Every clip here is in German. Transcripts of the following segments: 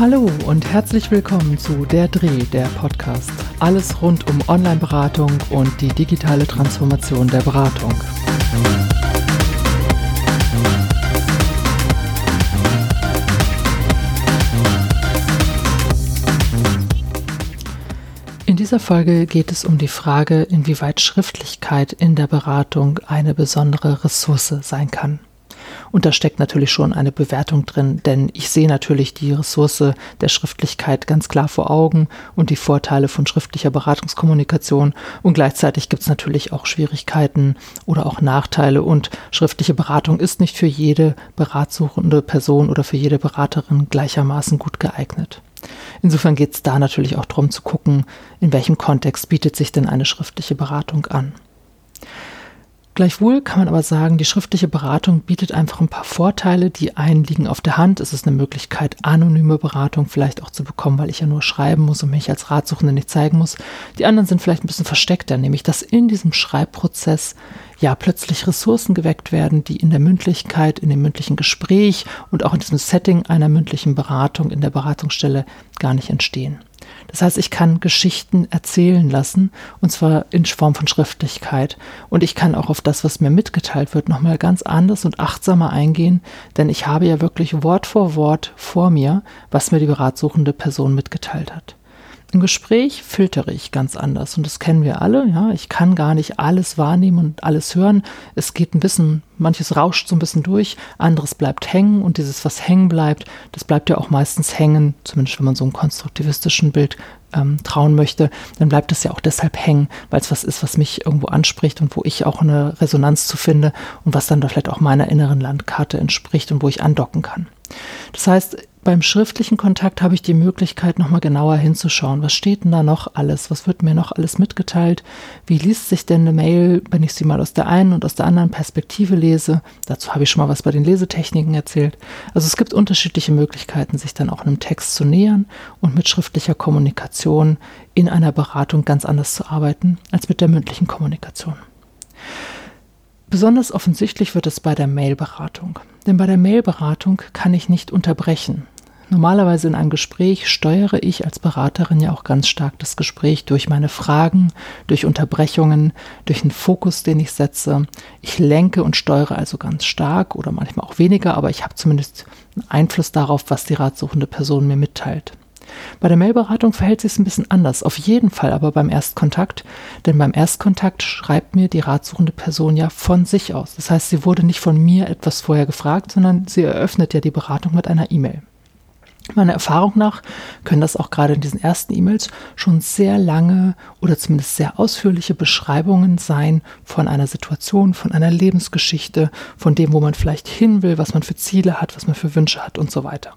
Hallo und herzlich willkommen zu Der Dreh, der Podcast. Alles rund um Online-Beratung und die digitale Transformation der Beratung. In dieser Folge geht es um die Frage, inwieweit Schriftlichkeit in der Beratung eine besondere Ressource sein kann. Und da steckt natürlich schon eine Bewertung drin, denn ich sehe natürlich die Ressource der Schriftlichkeit ganz klar vor Augen und die Vorteile von schriftlicher Beratungskommunikation. Und gleichzeitig gibt es natürlich auch Schwierigkeiten oder auch Nachteile. Und schriftliche Beratung ist nicht für jede beratsuchende Person oder für jede Beraterin gleichermaßen gut geeignet. Insofern geht es da natürlich auch darum zu gucken, in welchem Kontext bietet sich denn eine schriftliche Beratung an. Gleichwohl kann man aber sagen, die schriftliche Beratung bietet einfach ein paar Vorteile. Die einen liegen auf der Hand. Es ist eine Möglichkeit, anonyme Beratung vielleicht auch zu bekommen, weil ich ja nur schreiben muss und mich als Ratsuchende nicht zeigen muss. Die anderen sind vielleicht ein bisschen versteckter, nämlich dass in diesem Schreibprozess ja plötzlich Ressourcen geweckt werden, die in der Mündlichkeit, in dem mündlichen Gespräch und auch in diesem Setting einer mündlichen Beratung in der Beratungsstelle gar nicht entstehen. Das heißt, ich kann Geschichten erzählen lassen und zwar in Form von Schriftlichkeit. Und ich kann auch auf das, was mir mitgeteilt wird, nochmal ganz anders und achtsamer eingehen, denn ich habe ja wirklich Wort vor Wort vor mir, was mir die beratsuchende Person mitgeteilt hat. Im Gespräch filtere ich ganz anders und das kennen wir alle. Ja, ich kann gar nicht alles wahrnehmen und alles hören. Es geht ein bisschen, manches rauscht so ein bisschen durch, anderes bleibt hängen und dieses, was hängen bleibt, das bleibt ja auch meistens hängen, zumindest wenn man so einem konstruktivistischen Bild ähm, trauen möchte, dann bleibt es ja auch deshalb hängen, weil es was ist, was mich irgendwo anspricht und wo ich auch eine Resonanz zu finde und was dann da vielleicht auch meiner inneren Landkarte entspricht und wo ich andocken kann. Das heißt, beim schriftlichen Kontakt habe ich die Möglichkeit, nochmal genauer hinzuschauen. Was steht denn da noch alles? Was wird mir noch alles mitgeteilt? Wie liest sich denn eine Mail, wenn ich sie mal aus der einen und aus der anderen Perspektive lese? Dazu habe ich schon mal was bei den Lesetechniken erzählt. Also es gibt unterschiedliche Möglichkeiten, sich dann auch einem Text zu nähern und mit schriftlicher Kommunikation in einer Beratung ganz anders zu arbeiten als mit der mündlichen Kommunikation. Besonders offensichtlich wird es bei der Mailberatung. Denn bei der Mailberatung kann ich nicht unterbrechen. Normalerweise in einem Gespräch steuere ich als Beraterin ja auch ganz stark das Gespräch durch meine Fragen, durch Unterbrechungen, durch einen Fokus, den ich setze. Ich lenke und steuere also ganz stark oder manchmal auch weniger, aber ich habe zumindest Einfluss darauf, was die ratsuchende Person mir mitteilt. Bei der Mailberatung verhält sich es ein bisschen anders, auf jeden Fall aber beim Erstkontakt, denn beim Erstkontakt schreibt mir die ratsuchende Person ja von sich aus. Das heißt, sie wurde nicht von mir etwas vorher gefragt, sondern sie eröffnet ja die Beratung mit einer E-Mail. Meiner Erfahrung nach können das auch gerade in diesen ersten E-Mails schon sehr lange oder zumindest sehr ausführliche Beschreibungen sein von einer Situation, von einer Lebensgeschichte, von dem, wo man vielleicht hin will, was man für Ziele hat, was man für Wünsche hat und so weiter.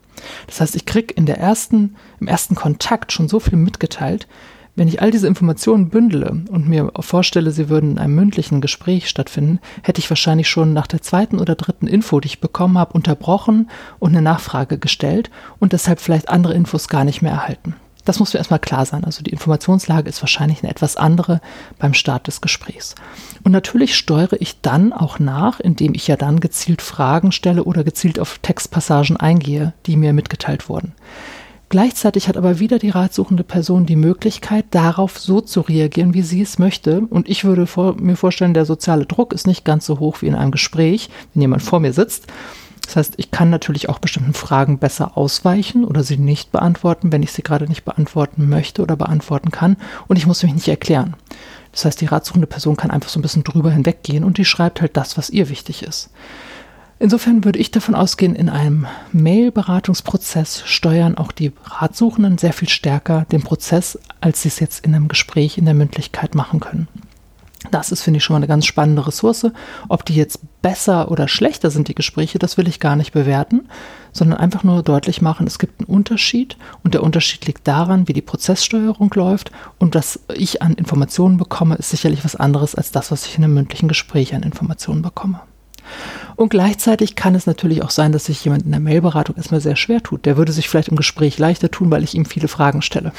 Das heißt, ich kriege in der ersten, im ersten Kontakt schon so viel mitgeteilt, wenn ich all diese Informationen bündele und mir vorstelle, sie würden in einem mündlichen Gespräch stattfinden, hätte ich wahrscheinlich schon nach der zweiten oder dritten Info, die ich bekommen habe, unterbrochen und eine Nachfrage gestellt und deshalb vielleicht andere Infos gar nicht mehr erhalten. Das muss mir erstmal klar sein. Also die Informationslage ist wahrscheinlich eine etwas andere beim Start des Gesprächs. Und natürlich steuere ich dann auch nach, indem ich ja dann gezielt Fragen stelle oder gezielt auf Textpassagen eingehe, die mir mitgeteilt wurden. Gleichzeitig hat aber wieder die ratsuchende Person die Möglichkeit, darauf so zu reagieren, wie sie es möchte. Und ich würde vor, mir vorstellen, der soziale Druck ist nicht ganz so hoch wie in einem Gespräch, wenn jemand vor mir sitzt. Das heißt, ich kann natürlich auch bestimmten Fragen besser ausweichen oder sie nicht beantworten, wenn ich sie gerade nicht beantworten möchte oder beantworten kann. Und ich muss mich nicht erklären. Das heißt, die ratsuchende Person kann einfach so ein bisschen drüber hinweggehen und die schreibt halt das, was ihr wichtig ist. Insofern würde ich davon ausgehen, in einem Mail-Beratungsprozess steuern auch die Ratsuchenden sehr viel stärker den Prozess, als sie es jetzt in einem Gespräch in der Mündlichkeit machen können. Das ist, finde ich, schon mal eine ganz spannende Ressource. Ob die jetzt besser oder schlechter sind, die Gespräche, das will ich gar nicht bewerten, sondern einfach nur deutlich machen, es gibt einen Unterschied und der Unterschied liegt daran, wie die Prozesssteuerung läuft und was ich an Informationen bekomme, ist sicherlich was anderes als das, was ich in einem mündlichen Gespräch an Informationen bekomme. Und gleichzeitig kann es natürlich auch sein, dass sich jemand in der Mailberatung erstmal sehr schwer tut. Der würde sich vielleicht im Gespräch leichter tun, weil ich ihm viele Fragen stelle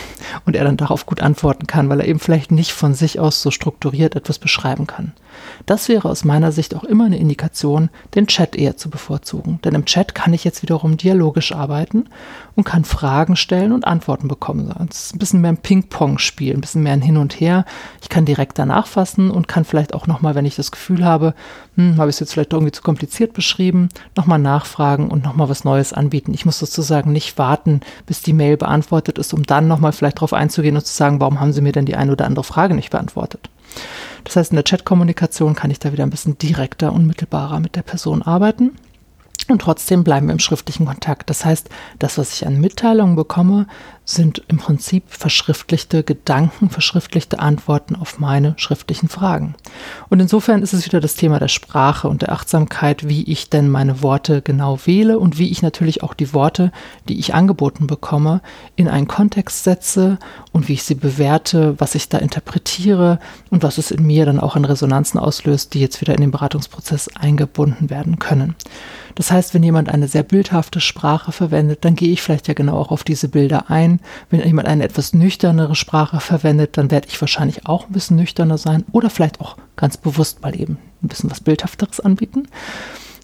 und er dann darauf gut antworten kann, weil er eben vielleicht nicht von sich aus so strukturiert etwas beschreiben kann. Das wäre aus meiner Sicht auch immer eine Indikation, den Chat eher zu bevorzugen. Denn im Chat kann ich jetzt wiederum dialogisch arbeiten und kann Fragen stellen und Antworten bekommen. Es ist ein bisschen mehr ein Ping-Pong-Spiel, ein bisschen mehr ein Hin und Her. Ich kann direkt danach fassen und kann vielleicht auch nochmal, wenn ich das Gefühl habe, hm, habe ich es jetzt vielleicht irgendwie zu kompliziert beschrieben, nochmal nachfragen und nochmal was Neues anbieten. Ich muss sozusagen nicht warten, bis die Mail beantwortet ist, um dann nochmal vielleicht darauf einzugehen und zu sagen, warum haben Sie mir denn die eine oder andere Frage nicht beantwortet. Das heißt, in der Chatkommunikation kann ich da wieder ein bisschen direkter, unmittelbarer mit der Person arbeiten. Und trotzdem bleiben wir im schriftlichen Kontakt. Das heißt, das, was ich an Mitteilungen bekomme, sind im Prinzip verschriftlichte Gedanken, verschriftlichte Antworten auf meine schriftlichen Fragen. Und insofern ist es wieder das Thema der Sprache und der Achtsamkeit, wie ich denn meine Worte genau wähle und wie ich natürlich auch die Worte, die ich angeboten bekomme, in einen Kontext setze und wie ich sie bewerte, was ich da interpretiere und was es in mir dann auch an Resonanzen auslöst, die jetzt wieder in den Beratungsprozess eingebunden werden können. Das heißt, wenn jemand eine sehr bildhafte Sprache verwendet, dann gehe ich vielleicht ja genau auch auf diese Bilder ein. Wenn jemand eine etwas nüchternere Sprache verwendet, dann werde ich wahrscheinlich auch ein bisschen nüchterner sein oder vielleicht auch ganz bewusst mal eben ein bisschen was Bildhafteres anbieten.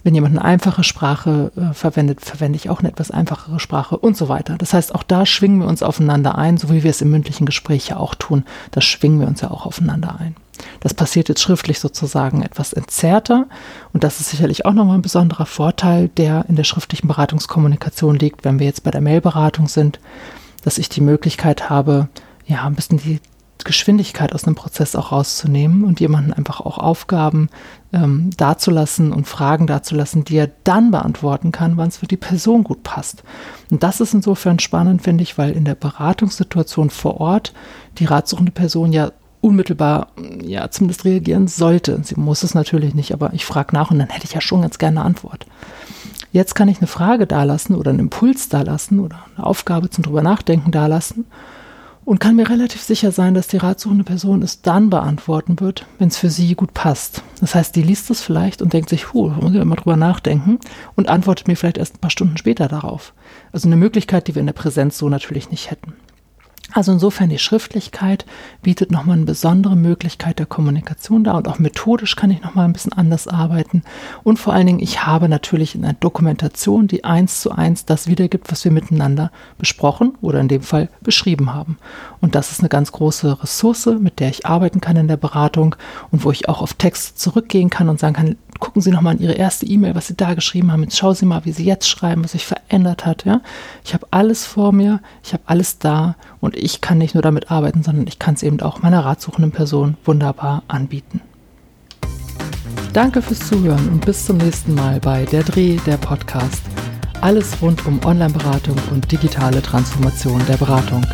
Wenn jemand eine einfache Sprache äh, verwendet, verwende ich auch eine etwas einfachere Sprache und so weiter. Das heißt, auch da schwingen wir uns aufeinander ein, so wie wir es im mündlichen Gespräch ja auch tun. Da schwingen wir uns ja auch aufeinander ein. Das passiert jetzt schriftlich sozusagen etwas entzerrter. Und das ist sicherlich auch nochmal ein besonderer Vorteil, der in der schriftlichen Beratungskommunikation liegt, wenn wir jetzt bei der Mailberatung sind, dass ich die Möglichkeit habe, ja, ein bisschen die Geschwindigkeit aus einem Prozess auch rauszunehmen und jemanden einfach auch Aufgaben ähm, dazulassen und Fragen dazulassen, die er dann beantworten kann, wann es für die Person gut passt. Und das ist insofern spannend, finde ich, weil in der Beratungssituation vor Ort die ratsuchende Person ja unmittelbar, ja, zumindest reagieren sollte. Sie muss es natürlich nicht, aber ich frage nach und dann hätte ich ja schon ganz gerne eine Antwort. Jetzt kann ich eine Frage dalassen oder einen Impuls dalassen oder eine Aufgabe zum drüber nachdenken dalassen und kann mir relativ sicher sein, dass die ratsuchende Person es dann beantworten wird, wenn es für sie gut passt. Das heißt, die liest es vielleicht und denkt sich, huh, muss ich mal drüber nachdenken und antwortet mir vielleicht erst ein paar Stunden später darauf. Also eine Möglichkeit, die wir in der Präsenz so natürlich nicht hätten. Also insofern die Schriftlichkeit bietet nochmal eine besondere Möglichkeit der Kommunikation da und auch methodisch kann ich nochmal ein bisschen anders arbeiten. Und vor allen Dingen, ich habe natürlich in einer Dokumentation, die eins zu eins das wiedergibt, was wir miteinander besprochen oder in dem Fall beschrieben haben. Und das ist eine ganz große Ressource, mit der ich arbeiten kann in der Beratung und wo ich auch auf Text zurückgehen kann und sagen kann, gucken Sie nochmal an Ihre erste E-Mail, was Sie da geschrieben haben. Jetzt schauen Sie mal, wie Sie jetzt schreiben, was sich verändert hat. Ja? Ich habe alles vor mir, ich habe alles da und ich kann nicht nur damit arbeiten, sondern ich kann es eben auch meiner ratsuchenden Person wunderbar anbieten. Danke fürs Zuhören und bis zum nächsten Mal bei Der Dreh, der Podcast. Alles rund um Online-Beratung und digitale Transformation der Beratung.